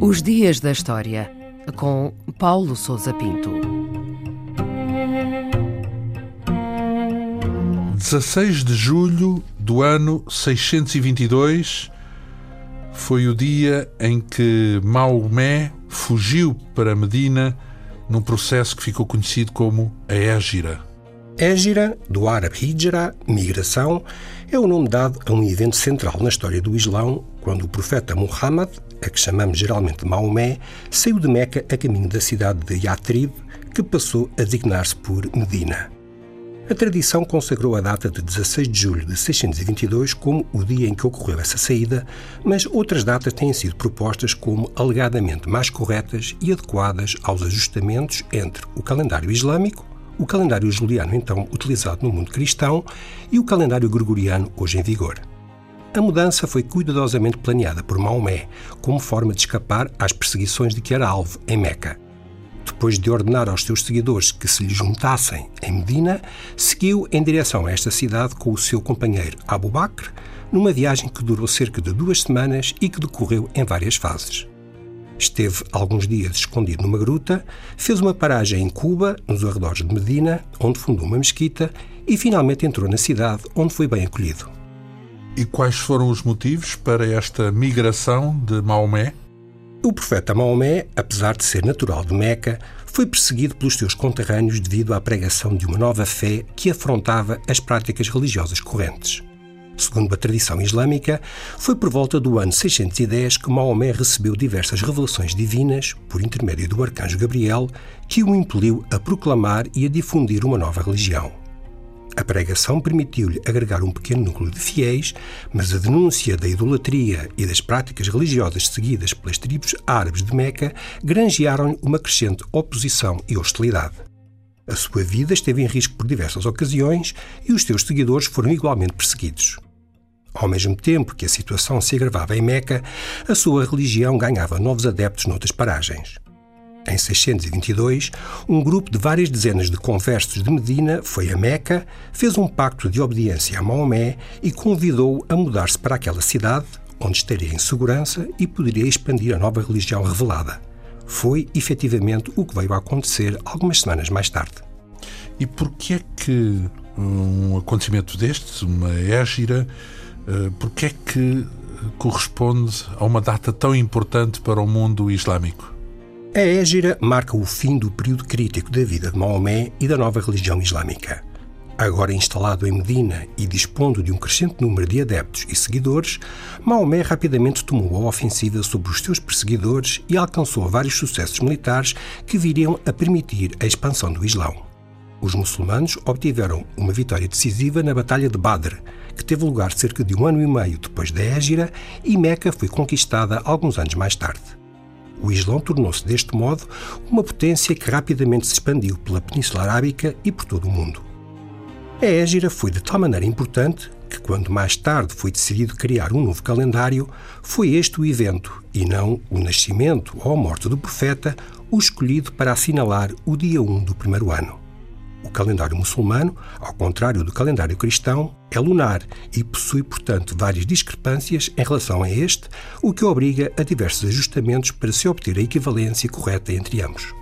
Os Dias da História, com Paulo Souza Pinto. 16 de julho do ano 622 foi o dia em que Maomé fugiu para Medina num processo que ficou conhecido como a Égira. Égira, do árabe hijra, migração, é o nome dado a um evento central na história do Islão, quando o profeta Muhammad, a que chamamos geralmente Maomé, saiu de Meca a caminho da cidade de Yatrib, que passou a designar-se por Medina. A tradição consagrou a data de 16 de julho de 622 como o dia em que ocorreu essa saída, mas outras datas têm sido propostas como alegadamente mais corretas e adequadas aos ajustamentos entre o calendário islâmico, o calendário juliano então utilizado no mundo cristão e o calendário gregoriano hoje em vigor. A mudança foi cuidadosamente planeada por Maomé como forma de escapar às perseguições de que era alvo em Meca depois de ordenar aos seus seguidores que se lhe juntassem em Medina, seguiu em direção a esta cidade com o seu companheiro Abu Bakr, numa viagem que durou cerca de duas semanas e que decorreu em várias fases. Esteve alguns dias escondido numa gruta, fez uma paragem em Cuba, nos arredores de Medina, onde fundou uma mesquita e finalmente entrou na cidade, onde foi bem acolhido. E quais foram os motivos para esta migração de Maomé? O profeta Maomé, apesar de ser natural de Meca, foi perseguido pelos seus conterrâneos devido à pregação de uma nova fé que afrontava as práticas religiosas correntes. Segundo a tradição islâmica, foi por volta do ano 610 que Maomé recebeu diversas revelações divinas, por intermédio do arcanjo Gabriel, que o impeliu a proclamar e a difundir uma nova religião. A pregação permitiu-lhe agregar um pequeno núcleo de fiéis, mas a denúncia da idolatria e das práticas religiosas seguidas pelas tribos árabes de Meca granjearam-lhe uma crescente oposição e hostilidade. A sua vida esteve em risco por diversas ocasiões e os seus seguidores foram igualmente perseguidos. Ao mesmo tempo que a situação se agravava em Meca, a sua religião ganhava novos adeptos noutras paragens. Em 622, um grupo de várias dezenas de conversos de Medina foi a Meca, fez um pacto de obediência a Maomé e convidou-o a mudar-se para aquela cidade, onde estaria em segurança e poderia expandir a nova religião revelada. Foi efetivamente o que veio a acontecer algumas semanas mais tarde. E por que é que um acontecimento destes, uma égira, eh, por que é que corresponde a uma data tão importante para o mundo islâmico? A Égira marca o fim do período crítico da vida de Maomé e da nova religião islâmica. Agora instalado em Medina e dispondo de um crescente número de adeptos e seguidores, Maomé rapidamente tomou a ofensiva sobre os seus perseguidores e alcançou vários sucessos militares que viriam a permitir a expansão do Islão. Os muçulmanos obtiveram uma vitória decisiva na Batalha de Badr, que teve lugar cerca de um ano e meio depois da Égira, e Meca foi conquistada alguns anos mais tarde. O Islão tornou-se, deste modo, uma potência que rapidamente se expandiu pela Península Arábica e por todo o mundo. A Égira foi de tal maneira importante que, quando mais tarde foi decidido criar um novo calendário, foi este o evento, e não o nascimento ou a morte do profeta, o escolhido para assinalar o dia 1 do primeiro ano. O calendário muçulmano, ao contrário do calendário cristão, é lunar e possui, portanto, várias discrepâncias em relação a este, o que obriga a diversos ajustamentos para se obter a equivalência correta entre ambos.